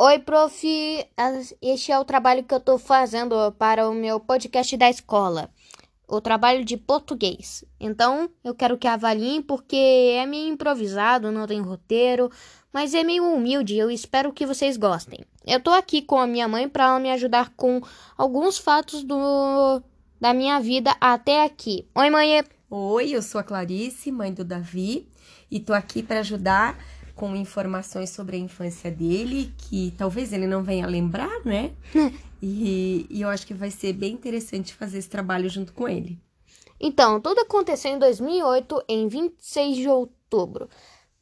Oi, prof. Este é o trabalho que eu tô fazendo para o meu podcast da escola. O trabalho de português. Então, eu quero que avaliem porque é meio improvisado, não tem roteiro, mas é meio humilde. Eu espero que vocês gostem. Eu tô aqui com a minha mãe para ela me ajudar com alguns fatos do da minha vida até aqui. Oi, mãe. Oi, eu sou a Clarice, mãe do Davi, e tô aqui para ajudar com informações sobre a infância dele, que talvez ele não venha lembrar, né? e, e eu acho que vai ser bem interessante fazer esse trabalho junto com ele. Então, tudo aconteceu em 2008, em 26 de outubro.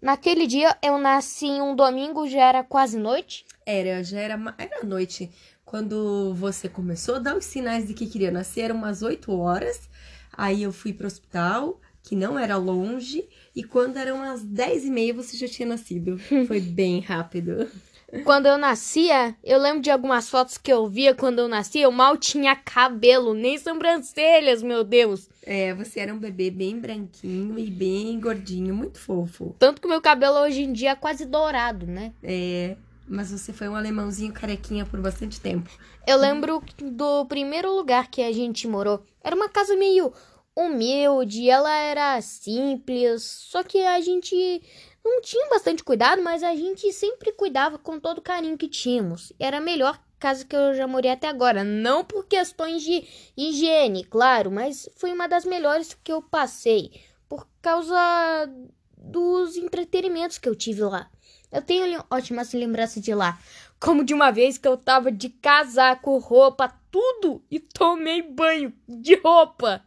Naquele dia eu nasci em um domingo, já era quase noite? Era, já era, era noite. Quando você começou a dar os sinais de que queria nascer, eram umas 8 horas. Aí eu fui pro hospital, que não era longe, e quando eram umas 10 e meia você já tinha nascido. Foi bem rápido. Quando eu nascia, eu lembro de algumas fotos que eu via quando eu nascia, eu mal tinha cabelo, nem sobrancelhas, meu Deus. É, você era um bebê bem branquinho e bem gordinho, muito fofo. Tanto que meu cabelo hoje em dia é quase dourado, né? É, mas você foi um alemãozinho carequinha por bastante tempo. Eu lembro do primeiro lugar que a gente morou. Era uma casa meio humilde, ela era simples, só que a gente não tinha bastante cuidado, mas a gente sempre cuidava com todo o carinho que tínhamos. Era a melhor casa que eu já morei até agora, não por questões de higiene, claro, mas foi uma das melhores que eu passei por causa dos entretenimentos que eu tive lá. Eu tenho ótimas lembranças de lá, como de uma vez que eu tava de casaco, roupa, tudo e tomei banho de roupa.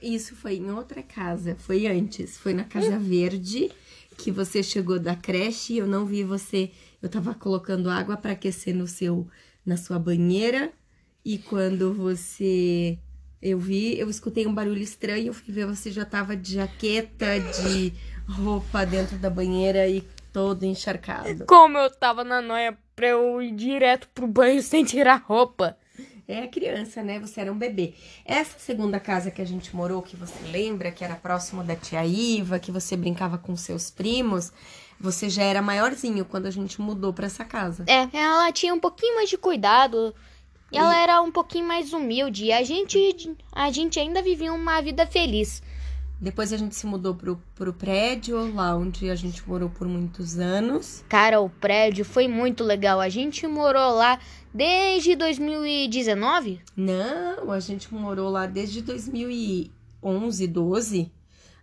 Isso foi em outra casa, foi antes, foi na Casa Verde que você chegou da creche e eu não vi você. Eu tava colocando água para aquecer no seu na sua banheira e quando você eu vi, eu escutei um barulho estranho, eu fui ver você já tava de jaqueta, de roupa dentro da banheira e todo encharcado. Como eu tava na noia pra eu ir direto pro banho sem tirar roupa é criança, né? Você era um bebê. Essa segunda casa que a gente morou, que você lembra, que era próximo da tia Iva, que você brincava com seus primos, você já era maiorzinho quando a gente mudou para essa casa. É, ela tinha um pouquinho mais de cuidado. E ela era um pouquinho mais humilde. E a gente, a gente ainda vivia uma vida feliz. Depois a gente se mudou pro, pro prédio, lá onde a gente morou por muitos anos. Cara, o prédio foi muito legal. A gente morou lá desde 2019? Não, a gente morou lá desde 2011, 12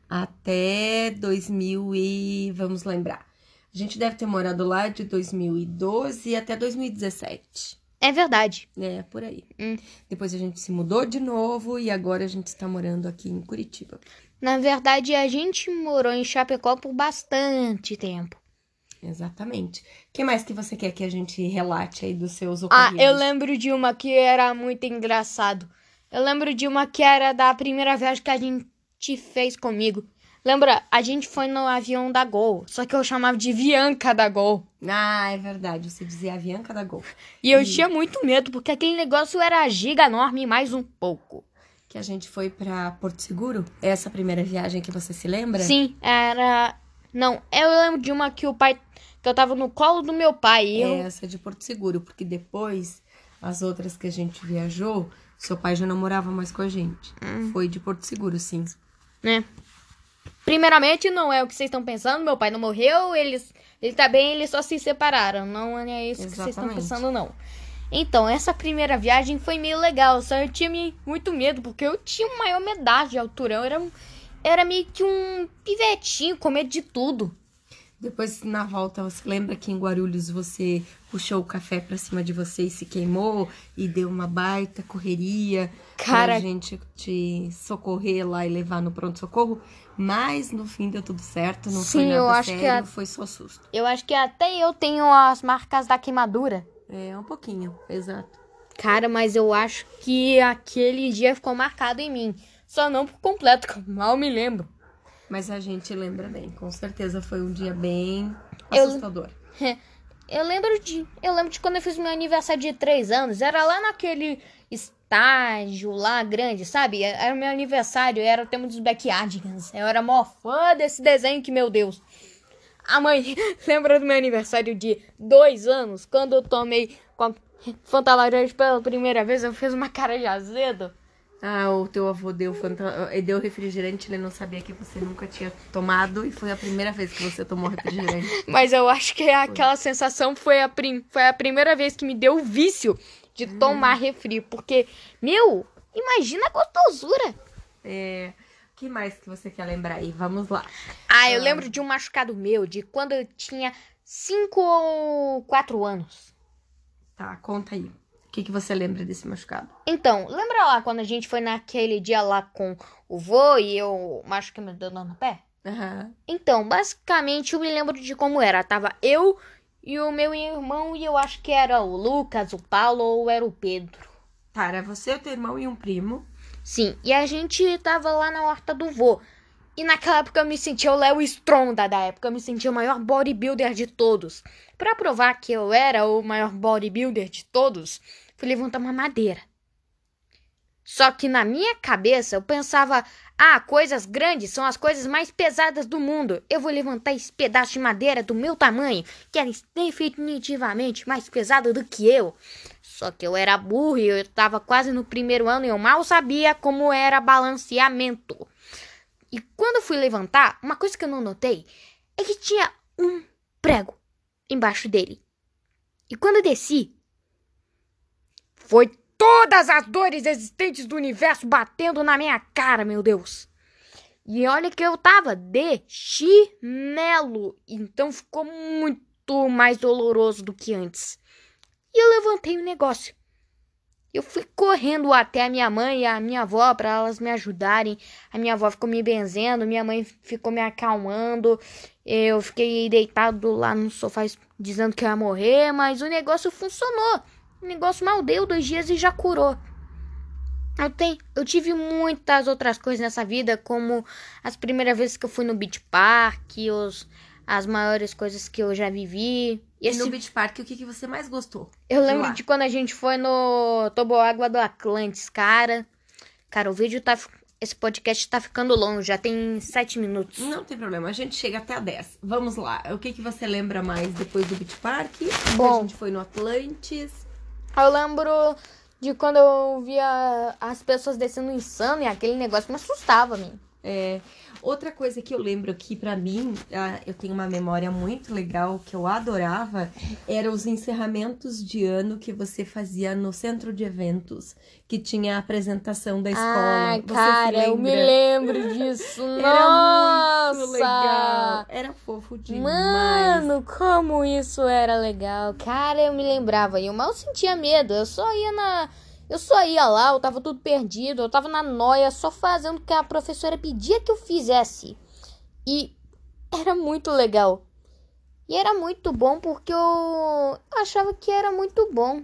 até 2000 e vamos lembrar. A gente deve ter morado lá de 2012 até 2017. É verdade. É, por aí. Hum. Depois a gente se mudou de novo e agora a gente está morando aqui em Curitiba. Na verdade, a gente morou em Chapecó por bastante tempo. Exatamente. O que mais que você quer que a gente relate aí dos seus Ah, ocorridos? eu lembro de uma que era muito engraçado. Eu lembro de uma que era da primeira viagem que a gente fez comigo. Lembra? A gente foi no avião da Gol, só que eu chamava de Bianca da Gol. Ah, é verdade. Você dizia a Bianca da Gol. E eu tinha muito medo, porque aquele negócio era giga enorme mais um pouco. Que a gente foi pra Porto Seguro? Essa primeira viagem que você se lembra? Sim, era. Não, eu lembro de uma que o pai. que eu tava no colo do meu pai. E eu... Essa de Porto Seguro, porque depois, as outras que a gente viajou, seu pai já não morava mais com a gente. Foi de Porto Seguro, sim. né? Primeiramente, não é o que vocês estão pensando. Meu pai não morreu, eles, ele tá bem, eles só se separaram. Não é isso que vocês estão Exatamente. pensando, não. Então, essa primeira viagem foi meio legal, só eu tinha muito medo, porque eu tinha uma maior medagem de altura. Eu era, era meio que um pivetinho, com medo de tudo. Depois, na volta, você lembra que em Guarulhos você puxou o café pra cima de você e se queimou e deu uma baita correria Cara- pra gente te socorrer lá e levar no pronto-socorro? Mas no fim deu tudo certo, não foi Sim, nada eu acho que sério, a- foi só susto. Eu acho que até eu tenho as marcas da queimadura. É, um pouquinho, exato. Cara, mas eu acho que aquele dia ficou marcado em mim. Só não por completo, que eu mal me lembro. Mas a gente lembra bem, com certeza foi um dia bem Eu- assustador. Eu lembro de. Eu lembro de quando eu fiz meu aniversário de três anos. Era lá naquele estágio lá grande, sabe? Era o meu aniversário, era o tema dos Backyardigans. Eu era mó fã desse desenho que, meu Deus. A mãe, lembra do meu aniversário de dois anos? Quando eu tomei com a Fanta laranja pela primeira vez, eu fiz uma cara de azedo. Ah, o teu avô deu, fanta... deu refrigerante, ele não sabia que você nunca tinha tomado e foi a primeira vez que você tomou refrigerante. Mas eu acho que aquela sensação foi a, prim... foi a primeira vez que me deu o vício de tomar refri. Porque, meu, imagina a gostosura. É. O que mais que você quer lembrar aí? Vamos lá. Ah, eu ah. lembro de um machucado meu, de quando eu tinha 5 ou 4 anos. Tá, conta aí que, que você lembra desse machucado? Então, lembra lá quando a gente foi naquele dia lá com o vô e eu machuquei meu dedo no pé? Uhum. Então, basicamente, eu me lembro de como era. Tava eu e o meu irmão, e eu acho que era o Lucas, o Paulo ou era o Pedro. Tá, era você, o teu irmão e um primo. Sim, e a gente tava lá na horta do vô. E naquela época eu me sentia o Léo Stronda da época, eu me sentia o maior bodybuilder de todos. Para provar que eu era o maior bodybuilder de todos, fui levantar uma madeira. Só que na minha cabeça eu pensava: ah, coisas grandes são as coisas mais pesadas do mundo. Eu vou levantar esse pedaço de madeira do meu tamanho, que era definitivamente mais pesado do que eu. Só que eu era burro e eu estava quase no primeiro ano e eu mal sabia como era balanceamento. E quando fui levantar, uma coisa que eu não notei é que tinha um prego embaixo dele. E quando eu desci, foi todas as dores existentes do universo batendo na minha cara, meu Deus. E olha que eu tava de chinelo, então ficou muito mais doloroso do que antes. E eu levantei o negócio. Eu fui correndo até a minha mãe e a minha avó para elas me ajudarem. A minha avó ficou me benzendo, minha mãe ficou me acalmando. Eu fiquei deitado lá no sofá dizendo que eu ia morrer, mas o negócio funcionou. O negócio mal deu dois dias e já curou. Eu, tenho, eu tive muitas outras coisas nessa vida, como as primeiras vezes que eu fui no Beach Park, os, as maiores coisas que eu já vivi. E esse... no Beach Park, o que, que você mais gostou? Eu lembro de quando a gente foi no Toboágua do Atlantis, cara. Cara, o vídeo tá. Esse podcast tá ficando longo, já tem sete minutos. Não tem problema, a gente chega até a 10. Vamos lá. O que, que você lembra mais depois do Beach Park? Bom, a gente foi no Atlantis. Eu lembro de quando eu via as pessoas descendo insano e aquele negócio me assustava, mim. É, outra coisa que eu lembro aqui para mim, ah, eu tenho uma memória muito legal que eu adorava, eram os encerramentos de ano que você fazia no centro de eventos, que tinha a apresentação da escola. Ai, você cara, eu me lembro disso. Nossa! Era muito legal. Era fofo demais. Mano, como isso era legal. Cara, eu me lembrava e eu mal sentia medo. Eu só ia na eu só ia lá, eu tava tudo perdido, eu tava na noia, só fazendo o que a professora pedia que eu fizesse. E era muito legal. E era muito bom porque eu achava que era muito bom.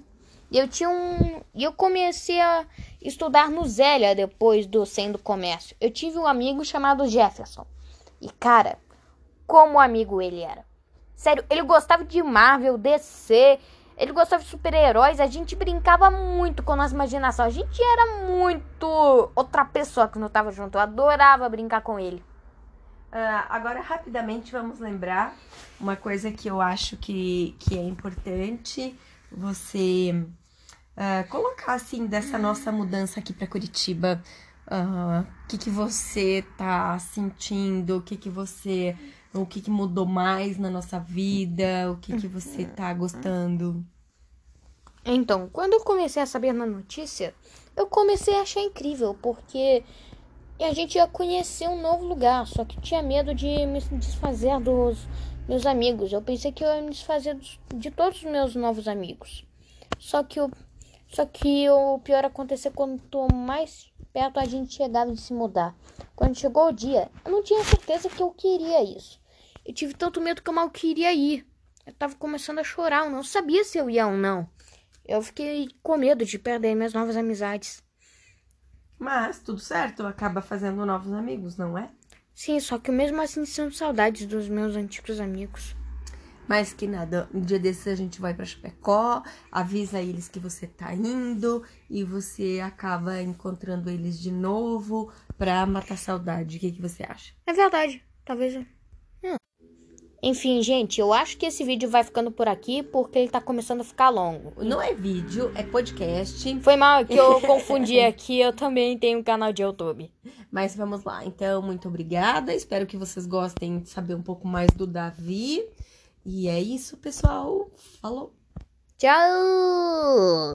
Eu tinha um. Eu comecei a estudar no Zélia depois do Sendo Comércio. Eu tive um amigo chamado Jefferson. E cara, como amigo ele era. Sério, ele gostava de Marvel, DC ele gostava de super-heróis, a gente brincava muito com a nossa imaginação. A gente era muito outra pessoa quando eu tava junto. Eu adorava brincar com ele. Uh, agora, rapidamente, vamos lembrar uma coisa que eu acho que, que é importante você uh, colocar, assim, dessa nossa mudança aqui para Curitiba. Ah, o uh, que, que você tá sentindo? O que, que você o que, que mudou mais na nossa vida, o que, que você tá gostando. Então, quando eu comecei a saber na notícia, eu comecei a achar incrível, porque a gente ia conhecer um novo lugar, só que tinha medo de me desfazer dos meus amigos. Eu pensei que eu ia me desfazer de todos os meus novos amigos. Só que o, só que o pior aconteceu quanto mais perto a gente chegava de se mudar. Quando chegou o dia, eu não tinha certeza que eu queria isso. Eu tive tanto medo que eu mal queria ir. Eu tava começando a chorar, eu não sabia se eu ia ou não. Eu fiquei com medo de perder minhas novas amizades. Mas tudo certo, acaba fazendo novos amigos, não é? Sim, só que mesmo assim sinto saudades dos meus antigos amigos. Mas que nada, um dia desses a gente vai para Chapecó, avisa eles que você tá indo e você acaba encontrando eles de novo pra matar saudade. O que, que você acha? É verdade, talvez Enfim, gente, eu acho que esse vídeo vai ficando por aqui porque ele tá começando a ficar longo. Não é vídeo, é podcast. Foi mal que eu confundi aqui, eu também tenho um canal de YouTube. Mas vamos lá. Então, muito obrigada. Espero que vocês gostem de saber um pouco mais do Davi. E é isso, pessoal. Falou! Tchau!